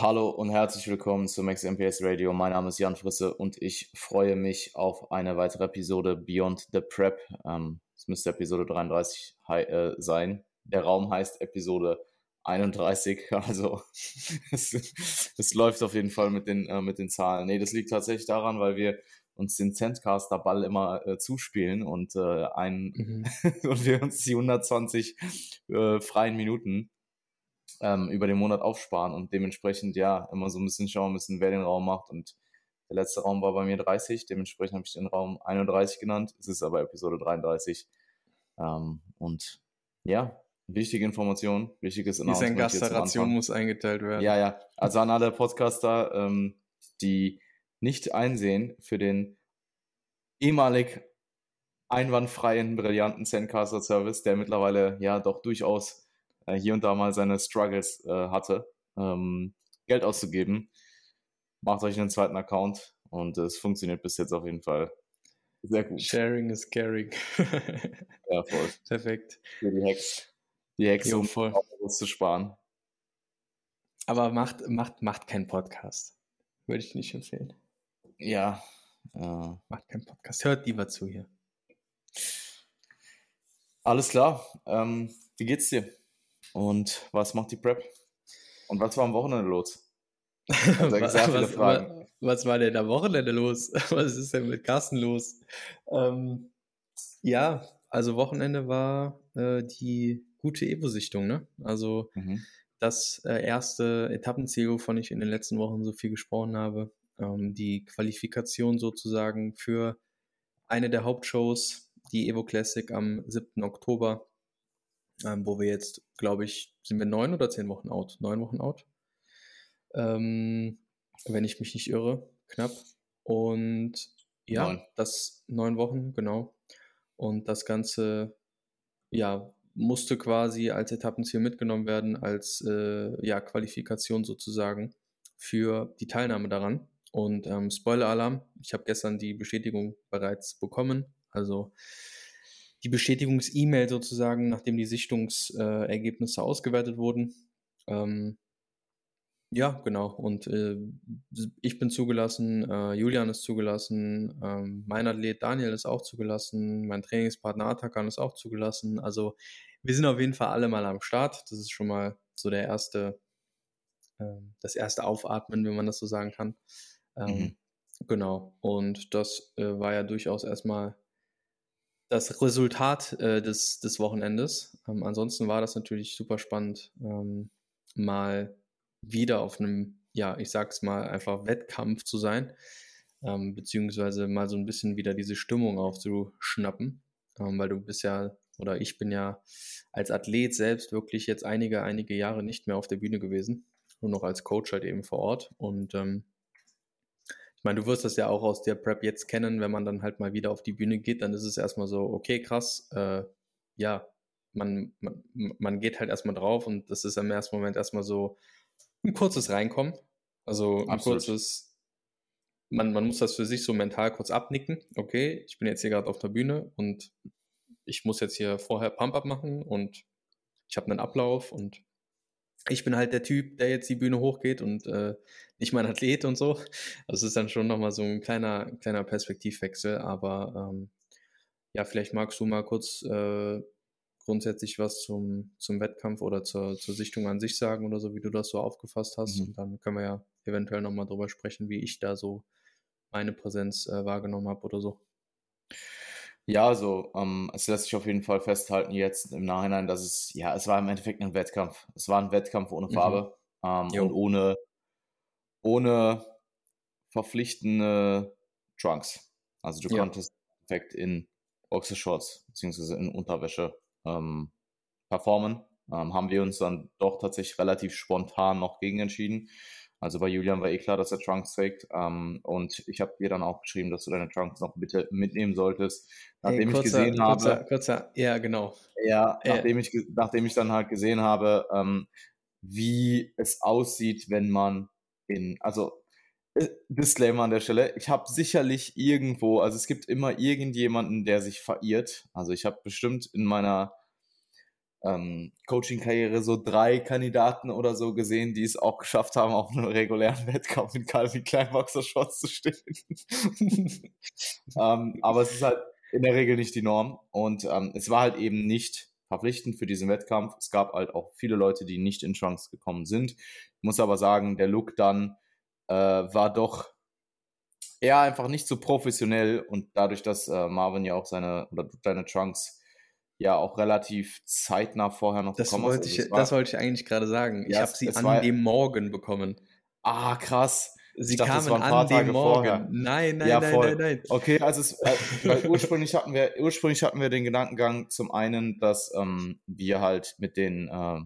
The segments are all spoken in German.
Hallo und herzlich willkommen zu Max MPS Radio. Mein Name ist Jan Frisse und ich freue mich auf eine weitere Episode Beyond the Prep. Ähm, es müsste Episode 33 äh, sein. Der Raum heißt Episode 31, also es, es läuft auf jeden Fall mit den, äh, mit den Zahlen. Nee, das liegt tatsächlich daran, weil wir uns den Centcaster Ball immer äh, zuspielen und, äh, ein, mhm. und wir uns die 120 äh, freien Minuten ähm, über den Monat aufsparen und dementsprechend ja immer so ein bisschen schauen müssen, wer den Raum macht. Und der letzte Raum war bei mir 30, dementsprechend habe ich den Raum 31 genannt. Es ist aber Episode 33. Ähm, und ja, wichtige Information, wichtiges Announcement. Diese Gasteration muss eingeteilt werden. Ja, ja. Also an alle Podcaster, ähm, die nicht einsehen für den ehemalig einwandfreien, brillanten Zencaster Service, der mittlerweile ja doch durchaus äh, hier und da mal seine Struggles äh, hatte, ähm, Geld auszugeben. Macht euch einen zweiten Account und es funktioniert bis jetzt auf jeden Fall sehr gut. Sharing is caring. ja, voll. Perfekt. Für die Hacks. Die Hacks, um voll. zu sparen. Aber macht, macht, macht keinen Podcast. Würde ich nicht empfehlen. Ja. Äh, macht keinen Podcast. Hört lieber zu hier. Alles klar. Ähm, wie geht's dir? Und was macht die Prep? Und was war am Wochenende los? Sehr viele was. Was war denn am Wochenende los? Was ist denn mit Carsten los? Ähm, ja, also Wochenende war äh, die gute Evo-Sichtung, ne? Also mhm. das äh, erste Etappenziel, wovon ich in den letzten Wochen so viel gesprochen habe. Ähm, die Qualifikation sozusagen für eine der Hauptshows, die Evo Classic am 7. Oktober ähm, wo wir jetzt, glaube ich, sind wir neun oder zehn Wochen out? Neun Wochen out. Ähm, wenn ich mich nicht irre, knapp. Und ja, neun. das neun Wochen, genau. Und das Ganze, ja, musste quasi als Etappenziel mitgenommen werden, als äh, ja, Qualifikation sozusagen für die Teilnahme daran. Und ähm, Spoiler-Alarm, ich habe gestern die Bestätigung bereits bekommen. Also die Bestätigungs-E-Mail sozusagen, nachdem die Sichtungsergebnisse ausgewertet wurden. Ähm, ja, genau. Und äh, ich bin zugelassen, äh, Julian ist zugelassen, ähm, mein Athlet Daniel ist auch zugelassen, mein Trainingspartner Atakan ist auch zugelassen. Also wir sind auf jeden Fall alle mal am Start. Das ist schon mal so der erste, äh, das erste Aufatmen, wenn man das so sagen kann. Ähm, mhm. Genau. Und das äh, war ja durchaus erstmal das Resultat äh, des, des Wochenendes. Ähm, ansonsten war das natürlich super spannend, ähm, mal wieder auf einem, ja, ich sag's mal, einfach Wettkampf zu sein, ähm, beziehungsweise mal so ein bisschen wieder diese Stimmung aufzuschnappen, ähm, weil du bist ja, oder ich bin ja als Athlet selbst wirklich jetzt einige, einige Jahre nicht mehr auf der Bühne gewesen, nur noch als Coach halt eben vor Ort und ähm, ich meine, du wirst das ja auch aus der Prep jetzt kennen, wenn man dann halt mal wieder auf die Bühne geht, dann ist es erstmal so, okay, krass, äh, ja, man, man, man geht halt erstmal drauf und das ist im ersten Moment erstmal so ein kurzes Reinkommen. Also ein Absolut. kurzes, man, man muss das für sich so mental kurz abnicken. Okay, ich bin jetzt hier gerade auf der Bühne und ich muss jetzt hier vorher Pump-Up machen und ich habe einen Ablauf und ich bin halt der Typ, der jetzt die Bühne hochgeht und äh, nicht mein Athlet und so. Also es ist dann schon nochmal so ein kleiner, kleiner Perspektivwechsel, aber ähm, ja, vielleicht magst du mal kurz äh, grundsätzlich was zum, zum Wettkampf oder zur, zur Sichtung an sich sagen oder so, wie du das so aufgefasst hast. Mhm. Und dann können wir ja eventuell nochmal drüber sprechen, wie ich da so meine Präsenz äh, wahrgenommen habe oder so. Ja, also ähm, es lässt sich auf jeden Fall festhalten jetzt im Nachhinein, dass es, ja, es war im Endeffekt ein Wettkampf. Es war ein Wettkampf ohne mhm. Farbe mhm. ähm, und ohne, ohne verpflichtende Trunks. Also du ja. konntest perfekt in Boxershorts beziehungsweise in Unterwäsche ähm, performen. Ähm, haben wir uns dann doch tatsächlich relativ spontan noch gegen entschieden. Also bei Julian war eh klar, dass er Trunks trägt. Ähm, und ich habe dir dann auch geschrieben, dass du deine Trunks noch bitte mitnehmen solltest. Nachdem hey, kurzer, ich gesehen kurzer, habe. Kurzer, ja, genau. Ja, äh. nachdem, ich, nachdem ich dann halt gesehen habe, ähm, wie es aussieht, wenn man in, also äh, Disclaimer an der Stelle, ich habe sicherlich irgendwo, also es gibt immer irgendjemanden, der sich verirrt. Also ich habe bestimmt in meiner ähm, Coaching-Karriere so drei Kandidaten oder so gesehen, die es auch geschafft haben, auf einem regulären Wettkampf in Calvin Klein Boxershorts zu stehen. ähm, aber es ist halt in der Regel nicht die Norm und ähm, es war halt eben nicht verpflichtend für diesen Wettkampf. Es gab halt auch viele Leute, die nicht in Trunks gekommen sind. Ich muss aber sagen, der Look dann äh, war doch eher einfach nicht so professionell und dadurch, dass äh, Marvin ja auch seine oder deine Trunks ja auch relativ zeitnah vorher noch das bekommen wollte hast. Also ich, war, das wollte ich eigentlich gerade sagen. Ja, ich habe sie an war, dem Morgen bekommen. Ah, krass. Sie dachte, kamen an dem Tage Morgen. Vorher. Nein, nein, ja, nein, nein, nein. Okay, also es, äh, ursprünglich hatten wir ursprünglich hatten wir den Gedankengang zum einen, dass ähm, wir halt mit den äh,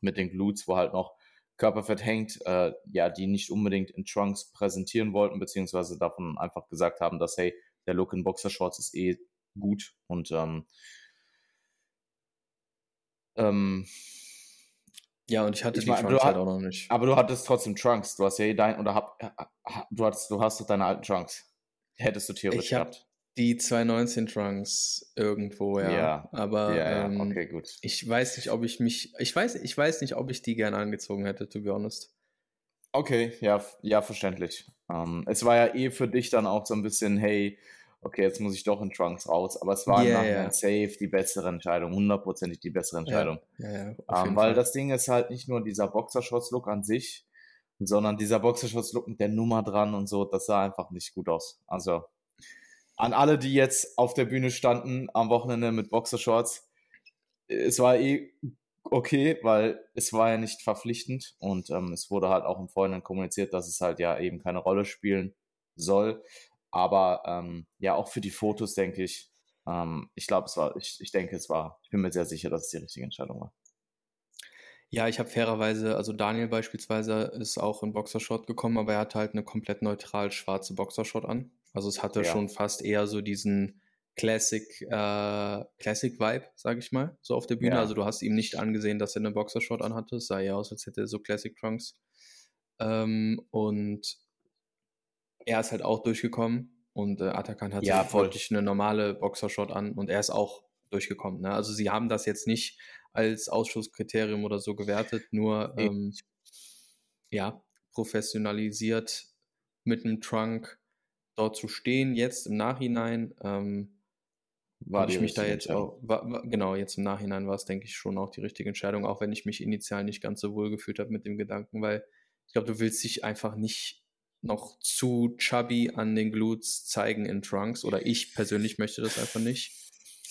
mit den Glutes, wo halt noch Körperfett hängt, äh, ja, die nicht unbedingt in Trunks präsentieren wollten, beziehungsweise davon einfach gesagt haben, dass hey, der Look in Boxershorts ist eh gut und ähm, ähm, ja, und ich hatte ich die mein, Trunks halt auch noch nicht. Aber du hattest trotzdem Trunks. Du hast ja eh dein, oder hab, du, hast, du hast doch deine alten Trunks. Hättest du theoretisch ich gehabt. Die 219 Trunks irgendwo, ja. ja aber ja, ähm, okay, gut. ich weiß nicht, ob ich mich. Ich weiß, ich weiß nicht, ob ich die gerne angezogen hätte, to be honest. Okay, ja, ja, verständlich. Um, ähm, es war ja eh für dich dann auch so ein bisschen, hey, okay, jetzt muss ich doch in Trunks raus. Aber es war yeah, yeah. safe die bessere Entscheidung, hundertprozentig die bessere Entscheidung. Ja, ja, ja, ähm, weil Fall. das Ding ist halt nicht nur dieser Boxershorts-Look an sich, sondern dieser Boxershorts-Look mit der Nummer dran und so, das sah einfach nicht gut aus. Also an alle, die jetzt auf der Bühne standen am Wochenende mit Boxershorts, es war eh okay, weil es war ja nicht verpflichtend und ähm, es wurde halt auch im Vorhinein kommuniziert, dass es halt ja eben keine Rolle spielen soll. Aber ähm, ja, auch für die Fotos denke ich, ähm, ich glaube, es war, ich, ich denke, es war, ich bin mir sehr sicher, dass es die richtige Entscheidung war. Ja, ich habe fairerweise, also Daniel beispielsweise ist auch in Boxershot gekommen, aber er hatte halt eine komplett neutral schwarze Boxershot an. Also es hatte ja. schon fast eher so diesen Classic, äh, Classic Vibe, sage ich mal, so auf der Bühne. Ja. Also du hast ihm nicht angesehen, dass er eine Boxershot anhatte. Es sah ja aus, als hätte er so Classic Trunks. Ähm, und er ist halt auch durchgekommen und äh, Atakan hat ja, wirklich eine normale Boxershot an und er ist auch durchgekommen. Ne? Also sie haben das jetzt nicht als Ausschusskriterium oder so gewertet, nur ähm, ja, professionalisiert mit einem Trunk dort zu stehen, jetzt im Nachhinein, ähm, war ich mich da jetzt auch, war, war, genau, jetzt im Nachhinein war es, denke ich, schon auch die richtige Entscheidung, auch wenn ich mich initial nicht ganz so wohl gefühlt habe mit dem Gedanken, weil ich glaube, du willst dich einfach nicht noch zu chubby an den Glutes zeigen in Trunks oder ich persönlich möchte das einfach nicht.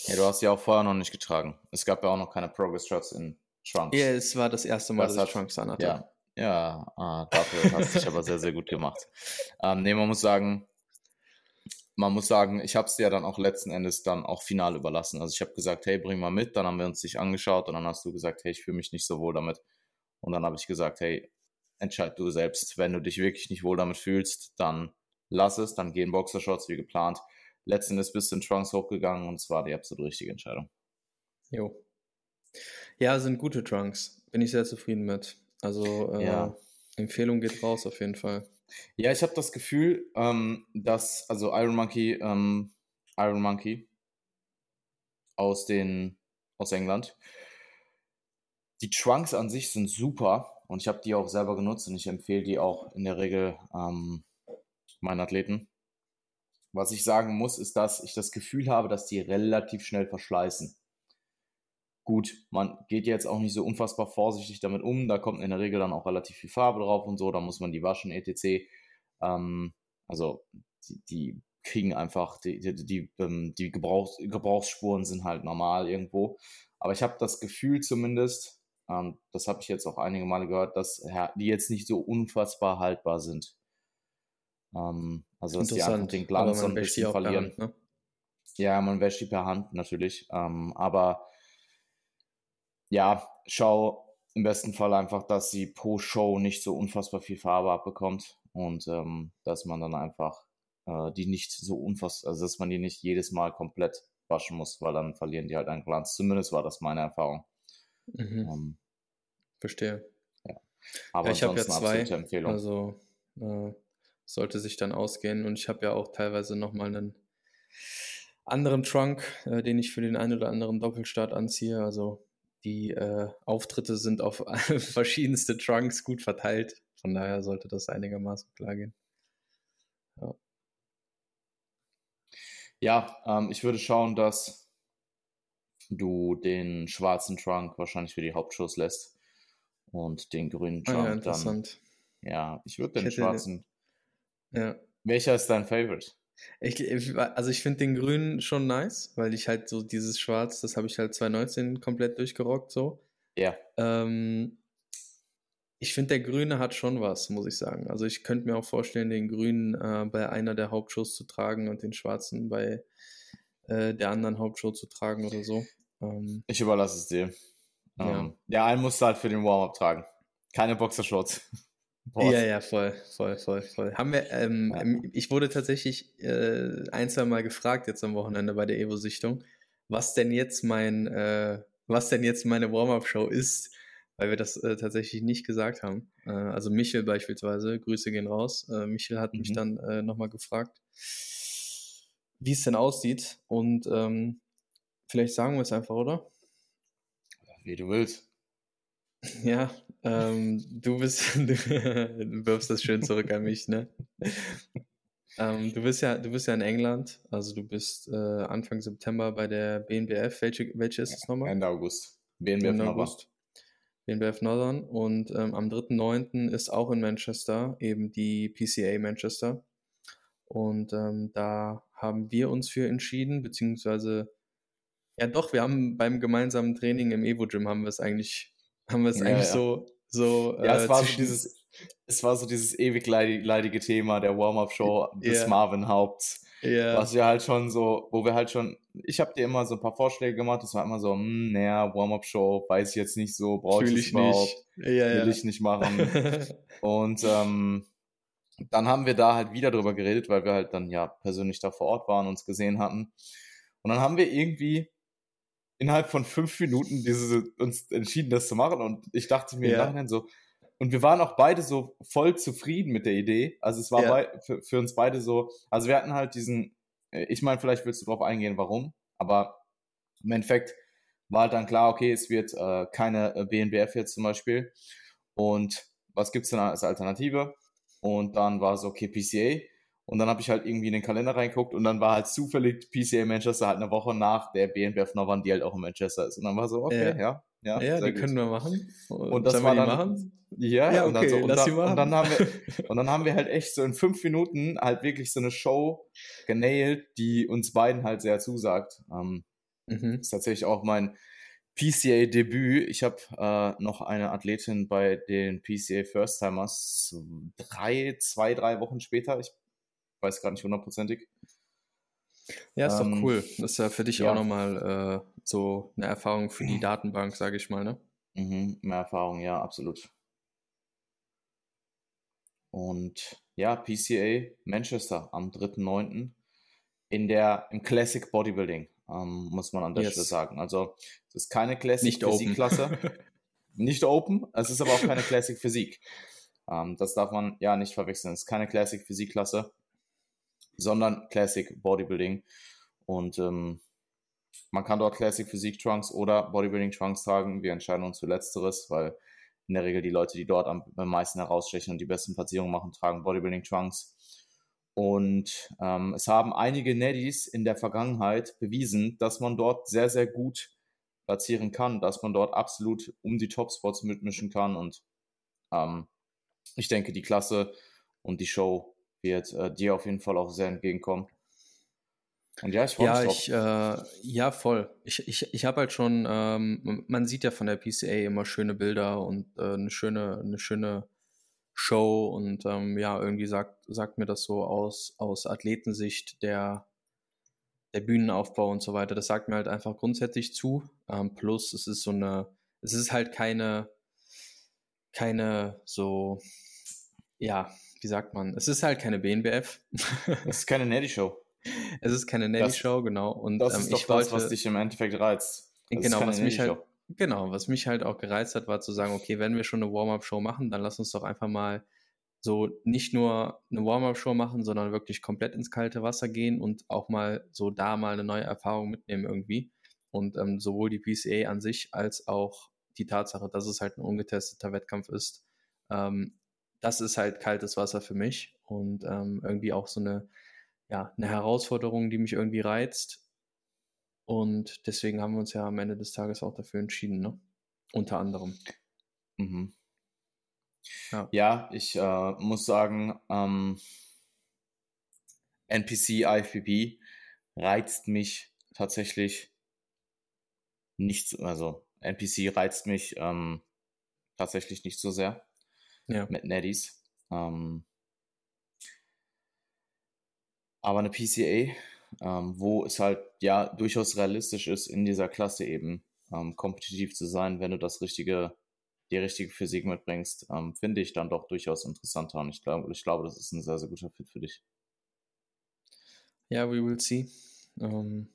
Ja, du hast sie auch vorher noch nicht getragen. Es gab ja auch noch keine Progress Shots in Trunks. Ja, es war das erste Mal, das dass hat, ich Trunks anhatte. Ja, ja ah, dafür hast du dich aber sehr, sehr gut gemacht. Ähm, nee, man muss sagen, man muss sagen, ich habe es dir dann auch letzten Endes dann auch final überlassen. Also ich habe gesagt, hey, bring mal mit. Dann haben wir uns dich angeschaut und dann hast du gesagt, hey, ich fühle mich nicht so wohl damit. Und dann habe ich gesagt, hey, entscheid du selbst. Wenn du dich wirklich nicht wohl damit fühlst, dann lass es, dann gehen Boxershorts wie geplant. Letzten Endes bist du in Trunks hochgegangen und es war die absolut richtige Entscheidung. Jo. Ja, sind gute Trunks. Bin ich sehr zufrieden mit. Also äh, ja. Empfehlung geht raus auf jeden Fall. Ja, ich habe das Gefühl, ähm, dass, also Iron Monkey, ähm, Iron Monkey aus den, aus England, die Trunks an sich sind super und ich habe die auch selber genutzt und ich empfehle die auch in der Regel ähm, meinen Athleten. Was ich sagen muss, ist, dass ich das Gefühl habe, dass die relativ schnell verschleißen. Gut, man geht jetzt auch nicht so unfassbar vorsichtig damit um. Da kommt in der Regel dann auch relativ viel Farbe drauf und so. Da muss man die waschen, etc. Ähm, also die, die, kriegen einfach, die, die, die, ähm, die Gebrauchs, Gebrauchsspuren sind halt normal irgendwo. Aber ich habe das Gefühl zumindest, ähm, das habe ich jetzt auch einige Male gehört, dass die jetzt nicht so unfassbar haltbar sind. Ähm, also dass die einfach den Glanz so ein bisschen verlieren. Hand, ne? Ja, man wäscht die per Hand natürlich. Ähm, aber ja, schau im besten Fall einfach, dass sie pro Show nicht so unfassbar viel Farbe abbekommt und ähm, dass man dann einfach äh, die nicht so unfassbar, also dass man die nicht jedes Mal komplett waschen muss, weil dann verlieren die halt einen Glanz. Zumindest war das meine Erfahrung. Mhm. Ähm, Verstehe. Ja. Aber ja, ich habe ja zwei, Empfehlung. also äh, sollte sich dann ausgehen und ich habe ja auch teilweise nochmal einen anderen Trunk, äh, den ich für den einen oder anderen Doppelstart anziehe. Also die äh, Auftritte sind auf verschiedenste Trunks gut verteilt. Von daher sollte das einigermaßen klar gehen. Ja, ja ähm, ich würde schauen, dass du den schwarzen Trunk wahrscheinlich für die Hauptshows lässt und den grünen Trunk ah, ja, dann. Ja, ich würde den ich schwarzen. Ja. Welcher ist dein Favorite? Ich, also ich finde den grünen schon nice, weil ich halt so dieses Schwarz, das habe ich halt 2019 komplett durchgerockt so. Ja. Ähm, ich finde, der Grüne hat schon was, muss ich sagen. Also ich könnte mir auch vorstellen, den Grünen äh, bei einer der Hauptshows zu tragen und den Schwarzen bei äh, der anderen Hauptshow zu tragen oder so. Ähm, ich überlasse es dir. Ja. Ähm, ja, einen musst du halt für den Warm-Up tragen. Keine Boxershorts. Boah. Ja, ja, voll, voll, voll, voll. Haben wir, ähm, ja. Ähm, ich wurde tatsächlich äh, ein, zwei Mal gefragt jetzt am Wochenende bei der Evo-Sichtung, was denn jetzt mein, äh, was denn jetzt meine Warm-Up-Show ist, weil wir das äh, tatsächlich nicht gesagt haben. Äh, also Michel beispielsweise, Grüße gehen raus. Äh, Michel hat mhm. mich dann äh, nochmal gefragt, wie es denn aussieht. Und ähm, vielleicht sagen wir es einfach, oder? Wie du willst. Ja, ähm, du bist, du, wirfst das schön zurück an mich, ne? Ähm, du bist ja, du bist ja in England, also du bist äh, Anfang September bei der BNBF. Welche, welche ist es nochmal? Ende August. BNBF Ende August. BNBF Northern und ähm, am 3.9. ist auch in Manchester eben die PCA Manchester. Und ähm, da haben wir uns für entschieden, beziehungsweise ja doch, wir haben beim gemeinsamen Training im Evo Gym haben wir es eigentlich haben wir es ja, eigentlich ja. so, so. Ja, äh, es war so dieses, es war so dieses ewig leidige Thema der Warm-Up-Show des yeah. Marvin Haupts. Yeah. Was wir halt schon so, wo wir halt schon, ich habe dir immer so ein paar Vorschläge gemacht, das war immer so, hm, naja, Warm-Up-Show, weiß ich jetzt nicht so, brauche ich, ich überhaupt, ja, will ich nicht machen. Und ähm, dann haben wir da halt wieder drüber geredet, weil wir halt dann ja persönlich da vor Ort waren, uns gesehen hatten. Und dann haben wir irgendwie innerhalb von fünf Minuten diese, uns entschieden, das zu machen. Und ich dachte mir ja. im Nachhinein so, und wir waren auch beide so voll zufrieden mit der Idee. Also es war ja. bei, für, für, uns beide so, also wir hatten halt diesen, äh, ich meine, vielleicht willst du darauf eingehen, warum, aber im Endeffekt war halt dann klar, okay, es wird äh, keine äh, BNBF jetzt zum Beispiel. Und was gibt es denn als Alternative? Und dann war es okay, PCA. Und dann habe ich halt irgendwie in den Kalender reingeguckt und dann war halt zufällig PCA Manchester halt eine Woche nach der BNBF Novan, die halt auch in Manchester ist. Und dann war so, okay, ja. Ja, ja, ja die gut. können wir machen. Und, und das war dann, machen? Ja, ja okay, und, dann so, und, dann, und, dann haben wir, und dann haben wir halt echt so in fünf Minuten halt wirklich so eine Show genailt, die uns beiden halt sehr zusagt. Ähm, mhm. Ist tatsächlich auch mein PCA-Debüt. Ich habe äh, noch eine Athletin bei den PCA First Timers drei, zwei, drei Wochen später. Ich weiß gar nicht hundertprozentig. Ja, ist ähm, doch cool. Das ist ja für dich ja. auch nochmal äh, so eine Erfahrung für die Datenbank, sage ich mal, ne? Mhm, mehr Erfahrung, ja, absolut. Und ja, PCA Manchester am 3.9. in der im Classic Bodybuilding, ähm, muss man an der yes. Stelle sagen. Also es ist keine Classic Physik-Klasse. nicht Open, es ist aber auch keine Classic Physik. Ähm, das darf man ja nicht verwechseln. Es ist keine Classic Physik-Klasse sondern Classic Bodybuilding. Und ähm, man kann dort Classic Physik Trunks oder Bodybuilding Trunks tragen. Wir entscheiden uns für Letzteres, weil in der Regel die Leute, die dort am, am meisten herausstechen und die besten Platzierungen machen, tragen Bodybuilding Trunks. Und ähm, es haben einige Neddies in der Vergangenheit bewiesen, dass man dort sehr, sehr gut platzieren kann, dass man dort absolut um die Top-Spots mitmischen kann. Und ähm, ich denke, die Klasse und die Show wird äh, dir auf jeden Fall auch sehr entgegenkommen. Und ja, ich freue ja, mich. Ich, äh, ja, voll. Ich, ich, ich habe halt schon, ähm, man sieht ja von der PCA immer schöne Bilder und äh, eine schöne, eine schöne Show und ähm, ja, irgendwie sagt, sagt mir das so aus, aus Athletensicht der, der Bühnenaufbau und so weiter. Das sagt mir halt einfach grundsätzlich zu. Ähm, plus, es ist so eine, es ist halt keine, keine so, ja, wie sagt man, es ist halt keine BNBF. es ist keine Netty-Show. Es ist keine Netty-Show, genau. Und, das ähm, ist doch das, wollte, was dich im Endeffekt reizt. Das genau, was mich halt, genau, was mich halt auch gereizt hat, war zu sagen, okay, wenn wir schon eine Warm-Up-Show machen, dann lass uns doch einfach mal so nicht nur eine Warm-Up-Show machen, sondern wirklich komplett ins kalte Wasser gehen und auch mal so da mal eine neue Erfahrung mitnehmen irgendwie. Und ähm, sowohl die PCA an sich als auch die Tatsache, dass es halt ein ungetesteter Wettkampf ist, ähm, das ist halt kaltes Wasser für mich und ähm, irgendwie auch so eine, ja, eine Herausforderung, die mich irgendwie reizt. Und deswegen haben wir uns ja am Ende des Tages auch dafür entschieden, ne? Unter anderem. Mhm. Ja. ja, ich äh, muss sagen, ähm, NPC IFPP reizt mich tatsächlich nicht, also NPC reizt mich ähm, tatsächlich nicht so sehr ja. mit Neddies. Ähm, aber eine PCA, ähm, wo es halt ja durchaus realistisch ist, in dieser Klasse eben ähm, kompetitiv zu sein, wenn du das richtige, die richtige Physik mitbringst, ähm, finde ich dann doch durchaus interessanter. Und ich glaube, ich glaube, das ist ein sehr, sehr guter Fit für dich. Ja, we will see. Ähm,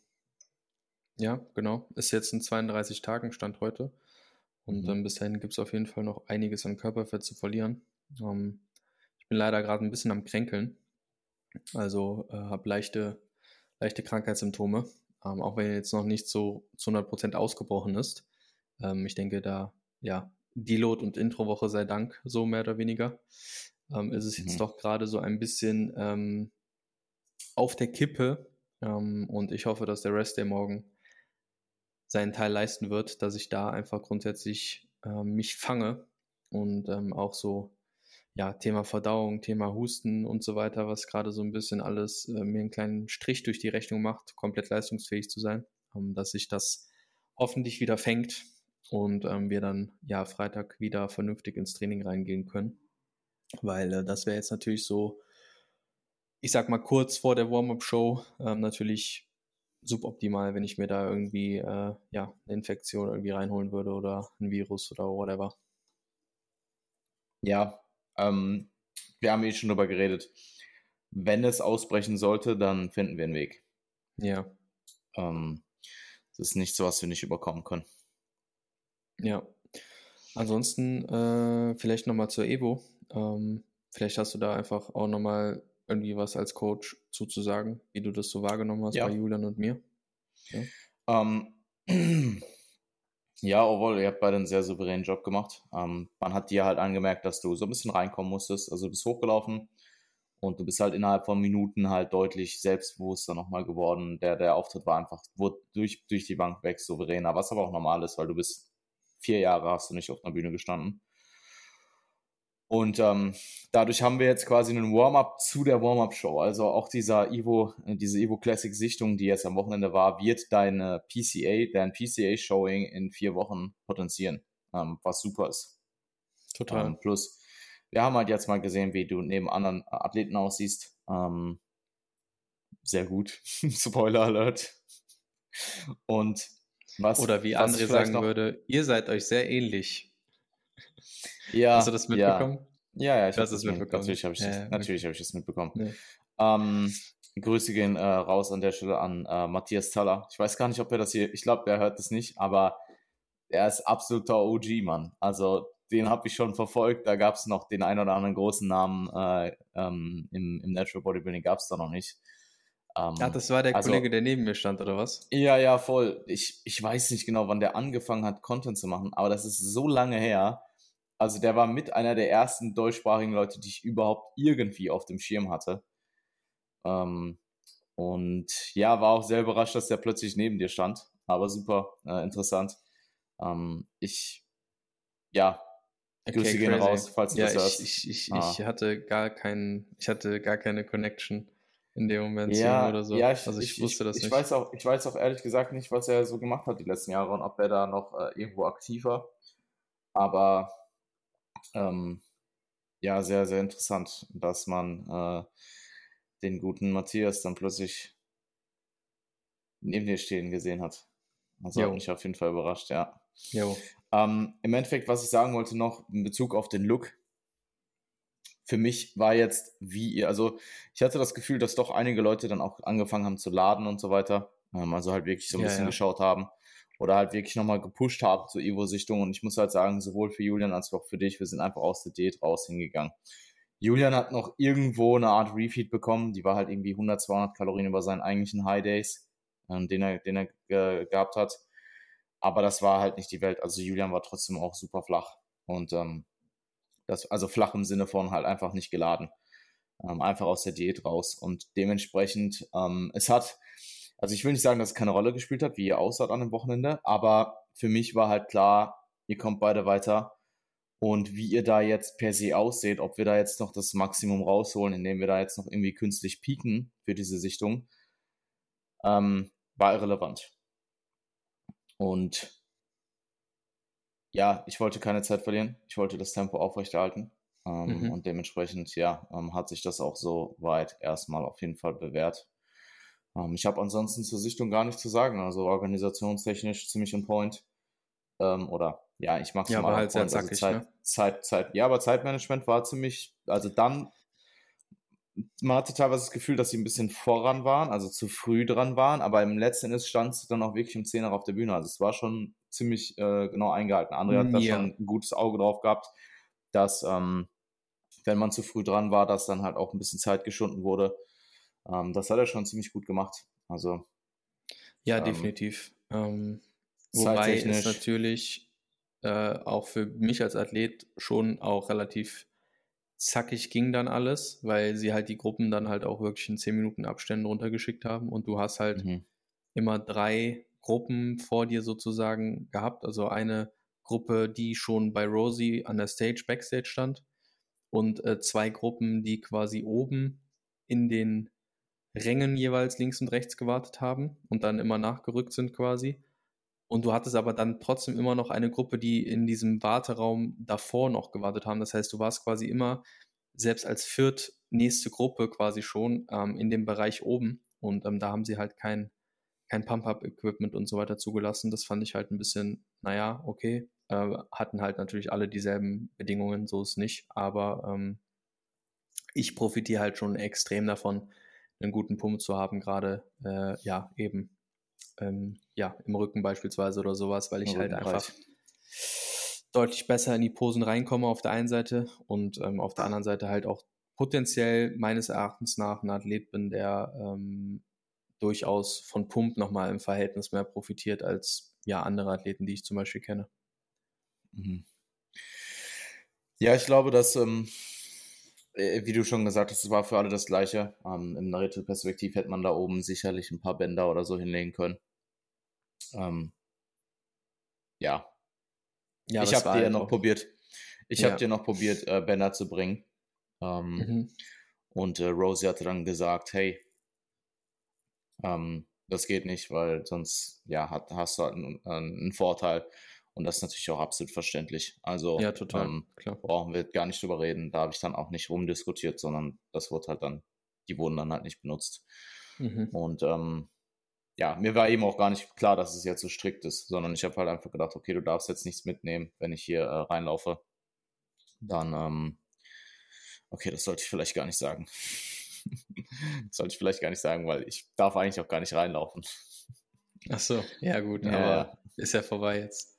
ja, genau. Ist jetzt in 32 Tagen Stand heute. Und mhm. ähm, bis dahin gibt es auf jeden Fall noch einiges an Körperfett zu verlieren. Ähm, ich bin leider gerade ein bisschen am Kränkeln. Also äh, habe leichte, leichte Krankheitssymptome. Ähm, auch wenn er jetzt noch nicht so zu 100% ausgebrochen ist. Ähm, ich denke, da, ja, Deload und Introwoche sei Dank, so mehr oder weniger, ähm, ist es jetzt mhm. doch gerade so ein bisschen ähm, auf der Kippe. Ähm, und ich hoffe, dass der Rest der morgen seinen Teil leisten wird, dass ich da einfach grundsätzlich äh, mich fange und ähm, auch so, ja, Thema Verdauung, Thema Husten und so weiter, was gerade so ein bisschen alles äh, mir einen kleinen Strich durch die Rechnung macht, komplett leistungsfähig zu sein, ähm, dass sich das hoffentlich wieder fängt und ähm, wir dann ja Freitag wieder vernünftig ins Training reingehen können. Weil äh, das wäre jetzt natürlich so, ich sag mal kurz vor der Warm-up-Show, ähm, natürlich suboptimal, wenn ich mir da irgendwie äh, ja, eine Infektion irgendwie reinholen würde oder ein Virus oder whatever. Ja, ähm, wir haben eh schon drüber geredet. Wenn es ausbrechen sollte, dann finden wir einen Weg. Ja. Ähm, das ist nicht so, was wir nicht überkommen können. Ja. Ansonsten äh, vielleicht nochmal zur Evo. Ähm, vielleicht hast du da einfach auch nochmal irgendwie was als Coach zuzusagen, wie du das so wahrgenommen hast ja. bei Julian und mir? Ja, ähm, ja obwohl, ihr habt beide einen sehr souveränen Job gemacht. Ähm, man hat dir halt angemerkt, dass du so ein bisschen reinkommen musstest. Also du bist hochgelaufen und du bist halt innerhalb von Minuten halt deutlich selbstbewusster nochmal geworden. Der, der Auftritt war einfach, wurde durch, durch die Bank weg souveräner, was aber auch normal ist, weil du bist vier Jahre hast du nicht auf einer Bühne gestanden. Und ähm, dadurch haben wir jetzt quasi einen Warm-up zu der Warm-up-Show. Also auch dieser Evo, äh, diese Evo Classic Sichtung, die jetzt am Wochenende war, wird deine PCA, dein PCA-Showing in vier Wochen potenzieren, ähm, was super ist. Total. Ähm, plus, wir haben halt jetzt mal gesehen, wie du neben anderen Athleten aussiehst. Ähm, sehr gut. Spoiler Alert. Und was. Oder wie André sagen würde, ihr seid euch sehr ähnlich. Ja. Hast du das mitbekommen? Ja, ja, ich habe das mitbekommen. Natürlich habe ich, das, ja, natürlich hab ich das mitbekommen. Ja. Ähm, Grüße gehen äh, raus an der Stelle an äh, Matthias Thaler. Ich weiß gar nicht, ob er das hier, ich glaube, er hört das nicht, aber er ist absoluter OG, Mann. Also den habe ich schon verfolgt. Da gab es noch den einen oder anderen großen Namen äh, ähm, im, im Natural Bodybuilding, gab es da noch nicht. Ähm, Ach, das war der also, Kollege, der neben mir stand, oder was? Ja, ja, voll. Ich, ich weiß nicht genau, wann der angefangen hat, Content zu machen, aber das ist so lange her. Also der war mit einer der ersten deutschsprachigen Leute, die ich überhaupt irgendwie auf dem Schirm hatte. Ähm, und ja, war auch sehr überrascht, dass der plötzlich neben dir stand. Aber super äh, interessant. Ähm, ich, ja, okay, Grüße gehen raus, falls du ja, das hörst. Ich, ich, ich, ah. ich hatte gar keinen, ich hatte gar keine Connection in dem Moment ja, oder so. Ja, ich, also ich, ich wusste das ich, nicht. Weiß auch, ich weiß auch ehrlich gesagt nicht, was er so gemacht hat die letzten Jahre und ob er da noch äh, irgendwo aktiv war. Aber ähm, ja, sehr, sehr interessant, dass man äh, den guten Matthias dann plötzlich neben dir stehen gesehen hat. Also jo. hat mich auf jeden Fall überrascht, ja. Ähm, Im Endeffekt, was ich sagen wollte noch in Bezug auf den Look, für mich war jetzt, wie ihr, also ich hatte das Gefühl, dass doch einige Leute dann auch angefangen haben zu laden und so weiter. Ähm, also halt wirklich so ein ja, bisschen ja. geschaut haben oder halt wirklich nochmal gepusht haben zur Evo-Sichtung. Und ich muss halt sagen, sowohl für Julian als auch für dich, wir sind einfach aus der Diät raus hingegangen. Julian hat noch irgendwo eine Art Refeed bekommen, die war halt irgendwie 100, 200 Kalorien über seinen eigentlichen High Days. ähm, den er, den er ge gehabt hat. Aber das war halt nicht die Welt. Also Julian war trotzdem auch super flach. Und ähm, das, also flach im Sinne von halt einfach nicht geladen. Ähm, einfach aus der Diät raus. Und dementsprechend, ähm, es hat, also ich will nicht sagen, dass es keine Rolle gespielt hat, wie ihr aussah an dem Wochenende, aber für mich war halt klar, ihr kommt beide weiter. Und wie ihr da jetzt per se ausseht, ob wir da jetzt noch das Maximum rausholen, indem wir da jetzt noch irgendwie künstlich pieken für diese Sichtung, ähm, war irrelevant. Und ja, ich wollte keine Zeit verlieren. Ich wollte das Tempo aufrechterhalten. Ähm, mhm. Und dementsprechend, ja, ähm, hat sich das auch so weit erstmal auf jeden Fall bewährt. Ähm, ich habe ansonsten zur Sichtung gar nichts zu sagen. Also organisationstechnisch ziemlich on point. Ähm, oder ja, ich mag es ja, mal. Halt sehr also zackig, Zeit, ne? Zeit, Zeit, ja, aber Zeitmanagement war ziemlich, also dann, man hatte teilweise das Gefühl, dass sie ein bisschen voran waren, also zu früh dran waren, aber im letzten Endes stand es dann auch wirklich um 10 auf der Bühne. Also es war schon ziemlich äh, genau eingehalten. André hat ja. da schon ein gutes Auge drauf gehabt, dass ähm, wenn man zu früh dran war, dass dann halt auch ein bisschen Zeit geschunden wurde. Ähm, das hat er schon ziemlich gut gemacht. Also ja, ähm, definitiv. Ähm, wobei es natürlich äh, auch für mich als Athlet schon auch relativ zackig ging dann alles, weil sie halt die Gruppen dann halt auch wirklich in 10 Minuten Abständen runtergeschickt haben und du hast halt mhm. immer drei Gruppen vor dir sozusagen gehabt. Also eine Gruppe, die schon bei Rosie an der Stage, Backstage stand und äh, zwei Gruppen, die quasi oben in den Rängen jeweils links und rechts gewartet haben und dann immer nachgerückt sind quasi. Und du hattest aber dann trotzdem immer noch eine Gruppe, die in diesem Warteraum davor noch gewartet haben. Das heißt, du warst quasi immer, selbst als viert nächste Gruppe quasi schon ähm, in dem Bereich oben. Und ähm, da haben sie halt kein, kein Pump-Up-Equipment und so weiter zugelassen. Das fand ich halt ein bisschen, naja, okay. Äh, hatten halt natürlich alle dieselben Bedingungen, so ist nicht. Aber ähm, ich profitiere halt schon extrem davon, einen guten Pump zu haben, gerade äh, ja eben ähm, ja, im Rücken beispielsweise oder sowas, weil ich halt einfach deutlich besser in die Posen reinkomme auf der einen Seite und ähm, auf der anderen Seite halt auch potenziell meines Erachtens nach ein Athlet bin, der ähm, durchaus von Pump nochmal im Verhältnis mehr profitiert als ja andere Athleten, die ich zum Beispiel kenne. Mhm. Ja, ich glaube, dass, ähm, äh, wie du schon gesagt hast, es war für alle das Gleiche. Ähm, Im Narrative-Perspektiv hätte man da oben sicherlich ein paar Bänder oder so hinlegen können. Ähm, ja. ja. Ich habe dir ja noch probiert. Ich ja. habe dir noch probiert, äh, Bänder zu bringen. Ähm, mhm. Und äh, Rosie hatte dann gesagt, hey, ähm, das geht nicht, weil sonst ja, hat, hast du halt einen, einen, Vorteil. Und das ist natürlich auch absolut verständlich. Also ja, total. Ähm, brauchen wir gar nicht drüber reden. Da habe ich dann auch nicht rumdiskutiert, sondern das wurde halt dann, die wurden dann halt nicht benutzt. Mhm. Und ähm, ja, mir war eben auch gar nicht klar, dass es jetzt so strikt ist, sondern ich habe halt einfach gedacht, okay, du darfst jetzt nichts mitnehmen, wenn ich hier äh, reinlaufe. Dann, ähm, okay, das sollte ich vielleicht gar nicht sagen. sollte ich vielleicht gar nicht sagen, weil ich darf eigentlich auch gar nicht reinlaufen. Ach so, ja gut, ja, aber ist ja vorbei jetzt.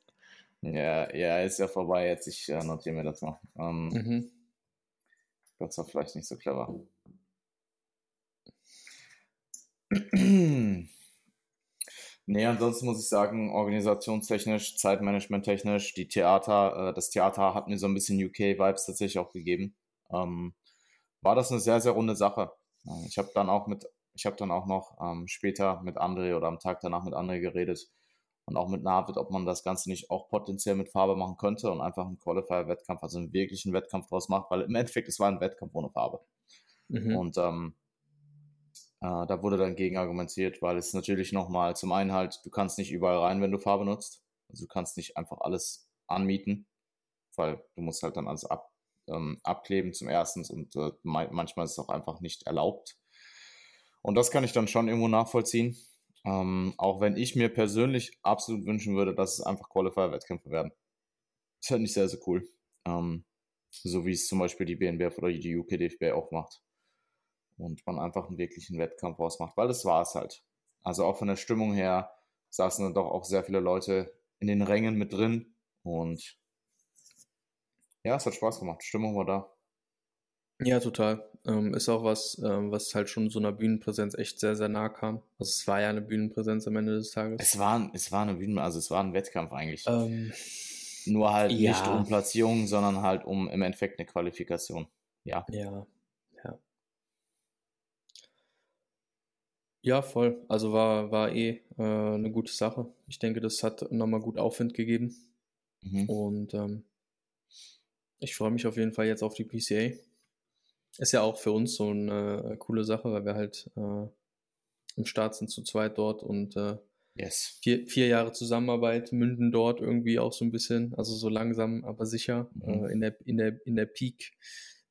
Ja, ja, ist ja vorbei jetzt. Ich äh, notiere mir das mal. Ähm, mhm. Das war vielleicht nicht so clever. Nee, ansonsten muss ich sagen, organisationstechnisch, zeitmanagementtechnisch, die Theater, äh, das Theater hat mir so ein bisschen UK-Vibes tatsächlich auch gegeben. Ähm, war das eine sehr, sehr runde Sache. Ich habe dann auch mit, ich habe dann auch noch ähm, später mit André oder am Tag danach mit André geredet und auch mit Navid, ob man das Ganze nicht auch potenziell mit Farbe machen könnte und einfach einen Qualifier-Wettkampf, also einen wirklichen Wettkampf draus macht, weil im Endeffekt es war ein Wettkampf ohne Farbe. Mhm. Und ähm, äh, da wurde dann gegen argumentiert, weil es natürlich nochmal zum einen halt, du kannst nicht überall rein, wenn du Farbe nutzt. Also du kannst nicht einfach alles anmieten, weil du musst halt dann alles ab, ähm, abkleben zum ersten und äh, manchmal ist es auch einfach nicht erlaubt. Und das kann ich dann schon irgendwo nachvollziehen. Ähm, auch wenn ich mir persönlich absolut wünschen würde, dass es einfach Qualifier-Wettkämpfe werden. Das fände ich sehr, sehr cool. Ähm, so wie es zum Beispiel die BNBF oder die UKDFB auch macht. Und man einfach einen wirklichen Wettkampf ausmacht, weil das war es halt. Also auch von der Stimmung her saßen dann doch auch sehr viele Leute in den Rängen mit drin und ja, es hat Spaß gemacht. Stimmung war da. Ja, total. Ähm, ist auch was, ähm, was halt schon so einer Bühnenpräsenz echt sehr, sehr nah kam. Also es war ja eine Bühnenpräsenz am Ende des Tages. Es war, es war eine Bühnen, also es war ein Wettkampf eigentlich. Ähm, Nur halt ja. nicht um Platzierung, sondern halt um im Endeffekt eine Qualifikation. Ja. Ja, ja. Ja, voll. Also war, war eh äh, eine gute Sache. Ich denke, das hat nochmal gut Aufwind gegeben. Mhm. Und ähm, ich freue mich auf jeden Fall jetzt auf die PCA. Ist ja auch für uns so eine äh, coole Sache, weil wir halt äh, im Start sind zu zweit dort und äh, yes. vier, vier Jahre Zusammenarbeit münden dort irgendwie auch so ein bisschen, also so langsam, aber sicher mhm. äh, in, der, in, der, in der Peak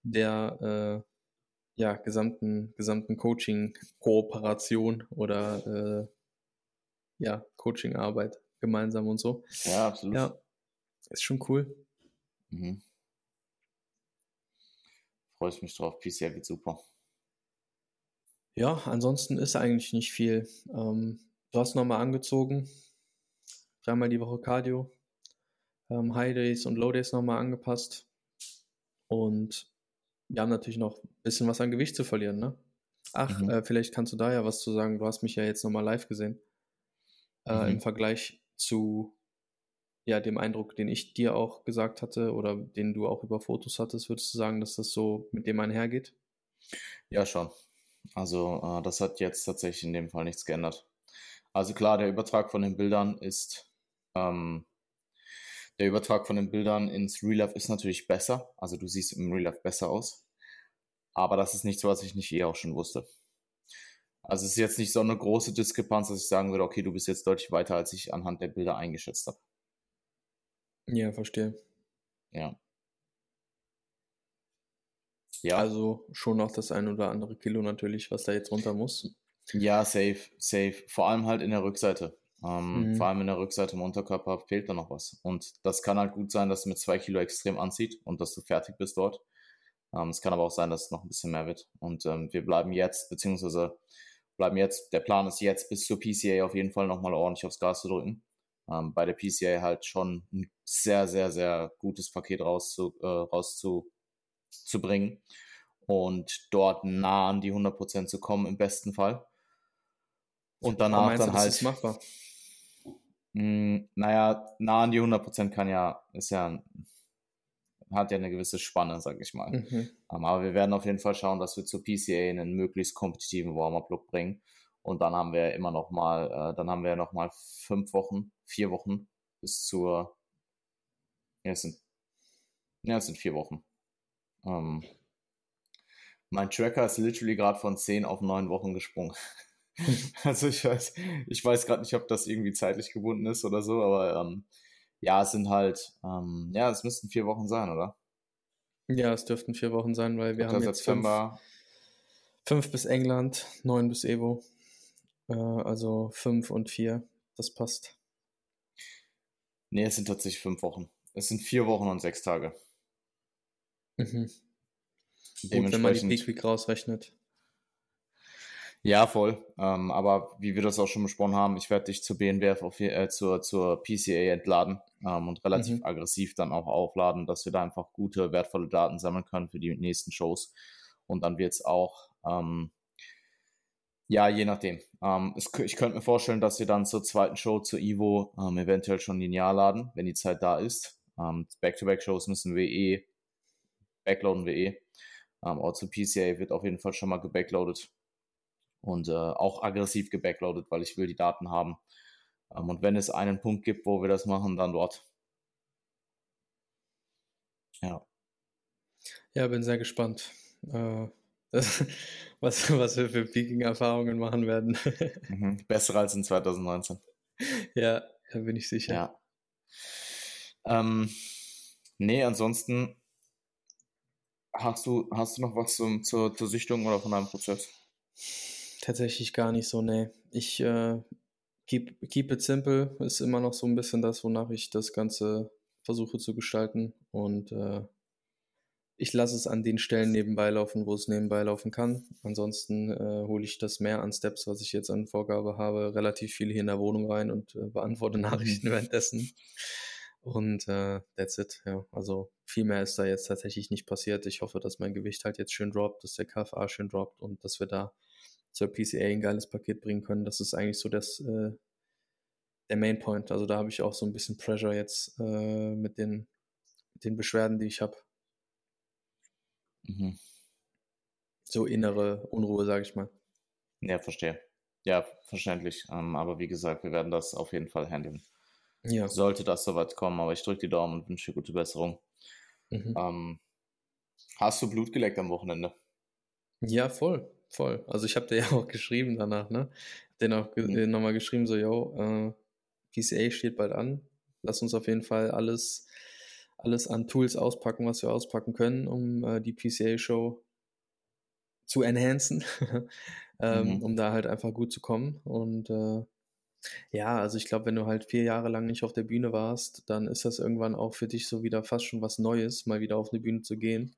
der äh, ja, gesamten, gesamten Coaching-Kooperation oder äh, ja, Coaching-Arbeit gemeinsam und so. Ja, absolut. Ja, ist schon cool. Mhm freue ich mich drauf. PCL wird super. Ja, ansonsten ist eigentlich nicht viel. Ähm, du hast nochmal angezogen. Dreimal die Woche Cardio. Ähm, High Days und Low Days nochmal angepasst. Und wir haben natürlich noch ein bisschen was an Gewicht zu verlieren, ne? Ach, mhm. äh, vielleicht kannst du da ja was zu sagen. Du hast mich ja jetzt nochmal live gesehen. Äh, mhm. Im Vergleich zu ja, dem Eindruck, den ich dir auch gesagt hatte oder den du auch über Fotos hattest, würdest du sagen, dass das so mit dem einhergeht? Ja, schon. Also äh, das hat jetzt tatsächlich in dem Fall nichts geändert. Also klar, der Übertrag von den Bildern ist, ähm, der Übertrag von den Bildern ins Real Life ist natürlich besser. Also du siehst im Real Life besser aus. Aber das ist nichts, was ich nicht eh auch schon wusste. Also es ist jetzt nicht so eine große Diskrepanz, dass ich sagen würde, okay, du bist jetzt deutlich weiter, als ich anhand der Bilder eingeschätzt habe. Ja, verstehe. Ja. Ja. Also schon noch das ein oder andere Kilo natürlich, was da jetzt runter muss. Ja, safe, safe. Vor allem halt in der Rückseite. Ähm, mhm. Vor allem in der Rückseite im Unterkörper fehlt da noch was. Und das kann halt gut sein, dass du mit zwei Kilo extrem anzieht und dass du fertig bist dort. Ähm, es kann aber auch sein, dass es noch ein bisschen mehr wird. Und ähm, wir bleiben jetzt, beziehungsweise bleiben jetzt, der Plan ist jetzt bis zur PCA auf jeden Fall nochmal ordentlich aufs Gas zu drücken ähm, bei der PCA halt schon ein sehr, sehr, sehr gutes Paket rauszu, äh, rauszubringen und dort nah an die 100% zu kommen im besten Fall. Und danach meinst, dann halt. Ist machbar? Mh, hm, naja, nah an die 100% kann ja, ist ja, hat ja eine gewisse Spanne, sag ich mal. Mhm. Um, aber wir werden auf jeden Fall schauen, dass wir zur PCA einen möglichst kompetitiven Warm-Up-Look bringen. Und dann haben wir immer noch mal, äh, dann haben wir noch mal fünf Wochen, vier Wochen bis zur, ja, es sind, ja, es sind vier Wochen. Ähm, mein Tracker ist literally gerade von zehn auf neun Wochen gesprungen. also ich weiß, ich weiß gerade nicht, ob das irgendwie zeitlich gebunden ist oder so, aber ähm, ja, es sind halt, ähm, ja, es müssten vier Wochen sein, oder? Ja, es dürften vier Wochen sein, weil wir haben jetzt fünf, fünf bis England, neun bis Evo. Äh, also fünf und vier, das passt. Nee, es sind tatsächlich fünf Wochen. Es sind vier Wochen und sechs Tage. Mhm. Gut, wenn man die Peak Week rausrechnet. Ja, voll. Ähm, aber wie wir das auch schon besprochen haben, ich werde dich zur BNBF auf, äh, zur, zur PCA entladen ähm, und relativ mhm. aggressiv dann auch aufladen, dass wir da einfach gute, wertvolle Daten sammeln können für die nächsten Shows. Und dann wird es auch ähm, ja, je nachdem. Ähm, es, ich könnte mir vorstellen, dass wir dann zur zweiten Show, zur Ivo, ähm, eventuell schon linear laden, wenn die Zeit da ist. Ähm, Back-to-Back-Shows müssen wir eh, backloaden wir eh. Ähm, auch zur PCA wird auf jeden Fall schon mal gebackloadet und äh, auch aggressiv gebackloadet, weil ich will die Daten haben. Ähm, und wenn es einen Punkt gibt, wo wir das machen, dann dort. Ja. Ja, bin sehr gespannt. Äh, das, was, was wir für Peaking-Erfahrungen machen werden. Mhm. Bessere als in 2019. Ja, da bin ich sicher. Ja. Ähm, nee, ansonsten hast du, hast du noch was zum, zur, zur Sichtung oder von deinem Prozess? Tatsächlich gar nicht so, nee. Ich äh, keep, keep it simple ist immer noch so ein bisschen das, wonach ich das Ganze versuche zu gestalten. Und äh, ich lasse es an den Stellen nebenbei laufen, wo es nebenbei laufen kann. Ansonsten äh, hole ich das mehr an Steps, was ich jetzt an Vorgabe habe, relativ viel hier in der Wohnung rein und äh, beantworte Nachrichten währenddessen. Und äh, that's it, ja. Also viel mehr ist da jetzt tatsächlich nicht passiert. Ich hoffe, dass mein Gewicht halt jetzt schön droppt, dass der KFA schön droppt und dass wir da zur PCA ein geiles Paket bringen können. Das ist eigentlich so das, äh, der Main Point. Also da habe ich auch so ein bisschen Pressure jetzt äh, mit, den, mit den Beschwerden, die ich habe. Mhm. So innere Unruhe, sage ich mal. Ja, verstehe. Ja, verständlich. Ähm, aber wie gesagt, wir werden das auf jeden Fall handeln. Ja. Sollte das soweit kommen, aber ich drücke die Daumen und wünsche gute Besserung. Mhm. Ähm, hast du Blut geleckt am Wochenende? Ja, voll, voll. Also ich habe dir ja auch geschrieben danach, ne? Den auch ge mhm. nochmal geschrieben, so, yo, äh, PCA steht bald an. Lass uns auf jeden Fall alles, alles an Tools auspacken, was wir auspacken können, um äh, die PCA-Show zu enhancen, ähm, mhm. um da halt einfach gut zu kommen. Und äh, ja, also ich glaube, wenn du halt vier Jahre lang nicht auf der Bühne warst, dann ist das irgendwann auch für dich so wieder fast schon was Neues, mal wieder auf eine Bühne zu gehen,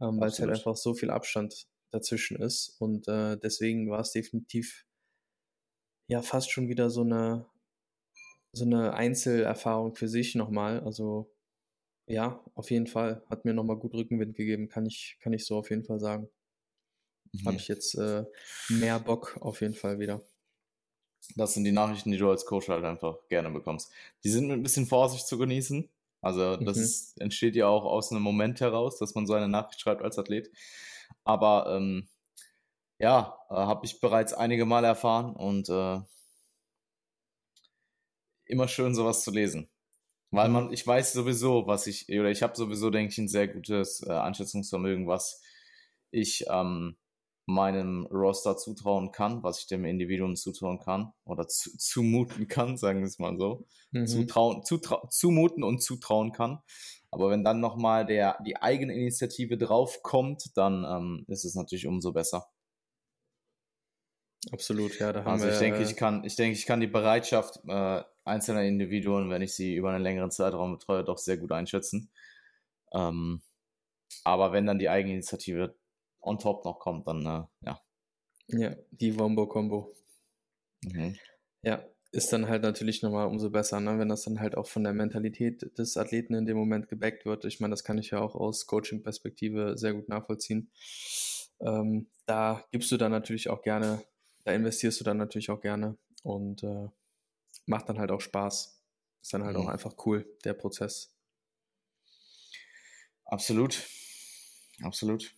ähm, weil es halt einfach so viel Abstand dazwischen ist. Und äh, deswegen war es definitiv ja fast schon wieder so eine so eine Einzelerfahrung für sich nochmal. Also ja, auf jeden Fall. Hat mir nochmal gut Rückenwind gegeben, kann ich, kann ich so auf jeden Fall sagen. Mhm. Habe ich jetzt äh, mehr Bock auf jeden Fall wieder. Das sind die Nachrichten, die du als Coach halt einfach gerne bekommst. Die sind mit ein bisschen Vorsicht zu genießen. Also das mhm. entsteht ja auch aus einem Moment heraus, dass man so eine Nachricht schreibt als Athlet. Aber ähm, ja, äh, habe ich bereits einige Mal erfahren und äh, immer schön sowas zu lesen. Weil man, ich weiß sowieso, was ich, oder ich habe sowieso, denke ich, ein sehr gutes äh, Einschätzungsvermögen, was ich ähm, meinem Roster zutrauen kann, was ich dem Individuum zutrauen kann oder zu, zumuten kann, sagen wir es mal so. Mhm. Zutrauen, zutra zumuten und zutrauen kann. Aber wenn dann nochmal der, die eigene Initiative draufkommt, dann ähm, ist es natürlich umso besser. Absolut, ja. Da haben also wir, ich denke, ich kann, ich denke, ich kann die Bereitschaft äh, einzelner Individuen, wenn ich sie über einen längeren Zeitraum betreue, doch sehr gut einschätzen. Ähm, aber wenn dann die Eigeninitiative on top noch kommt, dann äh, ja. Ja, die Wombo-Kombo. Mhm. Ja, ist dann halt natürlich nochmal umso besser, ne? wenn das dann halt auch von der Mentalität des Athleten in dem Moment gebackt wird. Ich meine, das kann ich ja auch aus Coaching-Perspektive sehr gut nachvollziehen. Ähm, da gibst du dann natürlich auch gerne, da investierst du dann natürlich auch gerne und äh, macht dann halt auch Spaß. Ist dann halt mhm. auch einfach cool, der Prozess. Absolut. Absolut.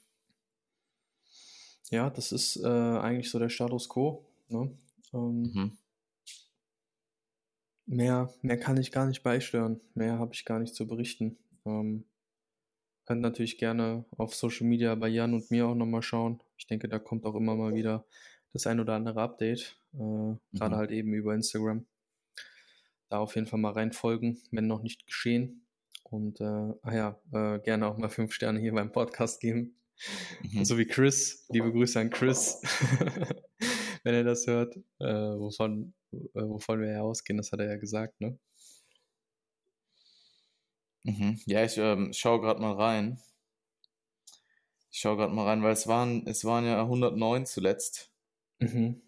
Ja, das ist äh, eigentlich so der Status quo. Ne? Ähm, mhm. mehr, mehr kann ich gar nicht beisteuern. Mehr habe ich gar nicht zu berichten. Ähm, könnt natürlich gerne auf Social Media bei Jan und mir auch nochmal schauen. Ich denke, da kommt auch immer mal wieder das ein oder andere Update. Äh, mhm. Gerade halt eben über Instagram. Da auf jeden Fall mal reinfolgen, wenn noch nicht geschehen. Und äh, ah ja, äh, gerne auch mal fünf Sterne hier beim Podcast geben. Mhm. So wie Chris. Liebe Grüße an Chris, wenn er das hört. Äh, wovon, äh, wovon wir ja ausgehen, das hat er ja gesagt, ne? Mhm. Ja, ich ähm, schaue gerade mal rein. Ich schaue gerade mal rein, weil es waren, es waren ja 109 zuletzt. Mhm.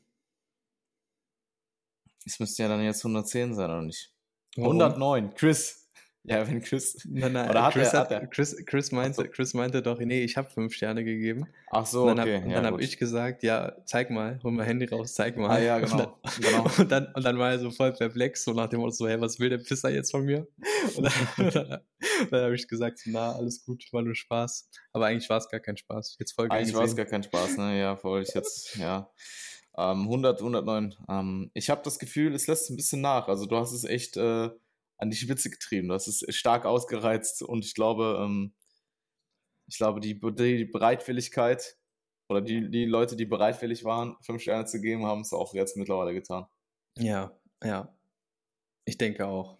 Es müsste ja dann jetzt 110 sein, oder nicht? Warum? 109, Chris. Ja, wenn Chris. Nein, nein, oder hat Chris, er, hat, er, Chris, Chris, meinte, Chris meinte doch, nee, ich habe fünf Sterne gegeben. Ach so, und dann okay. Hab, und ja, dann habe ich gesagt, ja, zeig mal, hol mal Handy raus, zeig mal. Ah, ja, genau. Und dann, genau. und dann, und dann war er so voll perplex, so nach dem Motto, so, hey, was will der Pisser jetzt von mir? Und dann, dann, dann habe ich gesagt, na, alles gut, war nur Spaß. Aber eigentlich war es gar kein Spaß. Jetzt voll Eigentlich war es gar kein Spaß, ne? Ja, voll. Ich jetzt, ja. Ähm, 100, 109. Ähm, ich habe das Gefühl, es lässt ein bisschen nach. Also du hast es echt äh, an die Spitze getrieben. Du hast es stark ausgereizt und ich glaube, ähm, ich glaube, die, die Bereitwilligkeit oder die, die Leute, die bereitwillig waren, fünf Sterne zu geben, haben es auch jetzt mittlerweile getan. Ja, ja. Ich denke auch.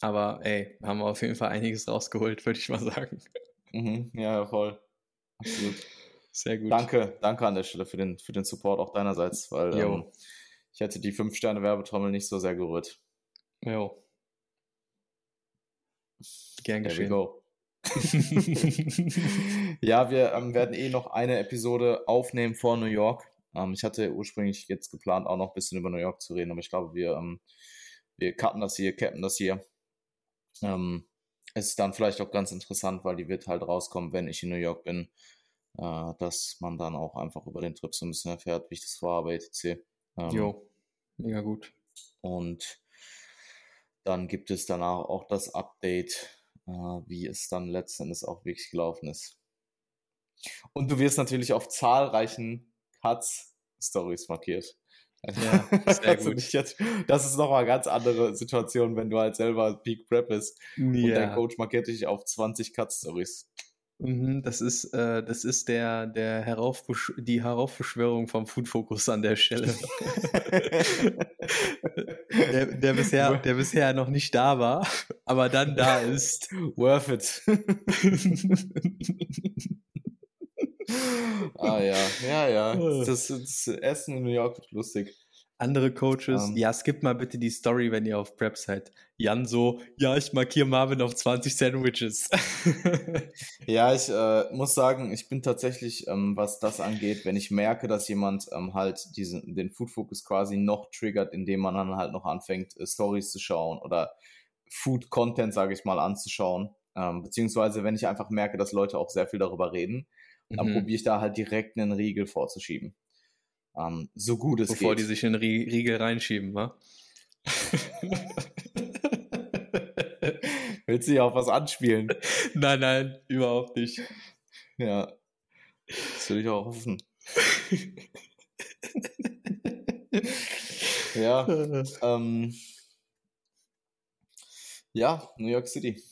Aber ey, haben wir auf jeden Fall einiges rausgeholt, würde ich mal sagen. Mhm, ja, voll. Absolut. Sehr gut. Danke, danke an der Stelle für den, für den Support auch deinerseits, weil ähm, ich hätte die 5-Sterne-Werbetrommel nicht so sehr gerührt. Jo. Gern geschehen. ja, wir ähm, werden eh noch eine Episode aufnehmen vor New York. Ähm, ich hatte ursprünglich jetzt geplant, auch noch ein bisschen über New York zu reden, aber ich glaube, wir, ähm, wir cutten das hier, cappen das hier. Ähm, ist dann vielleicht auch ganz interessant, weil die wird halt rauskommen, wenn ich in New York bin, äh, dass man dann auch einfach über den Trip so ein bisschen erfährt, wie ich das vorhabe, etc. Ähm, jo, mega gut. Und dann gibt es danach auch das Update, äh, wie es dann letztendlich auch wirklich gelaufen ist. Und du wirst natürlich auf zahlreichen Cuts-Stories markiert. Ja, sehr also gut. Jetzt, das ist nochmal eine ganz andere Situation, wenn du halt selber Peak Prep bist ja. und dein Coach markiert dich auf 20 Cut-Stories. Mhm, das ist, äh, das ist der, der Heraufbesch die Heraufbeschwörung vom Food Focus an der Stelle. der, der, bisher, der bisher noch nicht da war, aber dann da ist. Worth it. ah ja, ja, ja. Das, das Essen in New York wird lustig andere Coaches, um, ähm. ja, skippt mal bitte die Story, wenn ihr auf Prep seid. Jan so, ja, ich markiere Marvin auf 20 Sandwiches. ja, ich äh, muss sagen, ich bin tatsächlich, ähm, was das angeht, wenn ich merke, dass jemand ähm, halt diesen, den Food Focus quasi noch triggert, indem man dann halt noch anfängt, äh, Stories zu schauen oder Food Content, sage ich mal, anzuschauen. Ähm, beziehungsweise, wenn ich einfach merke, dass Leute auch sehr viel darüber reden, dann mhm. probiere ich da halt direkt einen Riegel vorzuschieben. Ähm, so gut es Bevor geht. die sich in den Riegel reinschieben, wa? Willst du ja auch was anspielen? Nein, nein, überhaupt nicht. Ja. Das will ich auch hoffen. ja. Ähm, ja, New York City.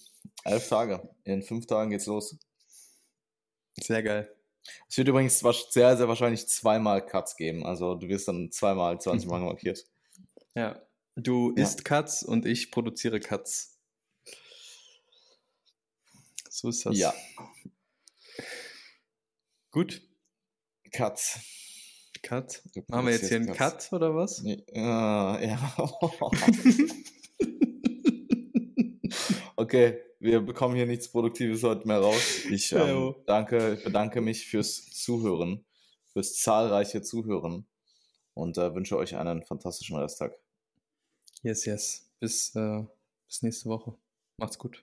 Elf Tage. In fünf Tagen geht's los. Sehr geil. Es wird übrigens sehr, sehr wahrscheinlich zweimal Cuts geben. Also du wirst dann zweimal 20 Mal markiert. Ja. Du ja. isst Cuts und ich produziere Cuts. So ist das. Ja. Gut. Cuts. Cut. Machen wir jetzt hier einen Cut oder was? Ja. ja. okay wir bekommen hier nichts Produktives heute mehr raus. Ich ähm, danke, bedanke mich fürs Zuhören, fürs zahlreiche Zuhören und äh, wünsche euch einen fantastischen Resttag. Yes, yes. Bis, äh, bis nächste Woche. Macht's gut.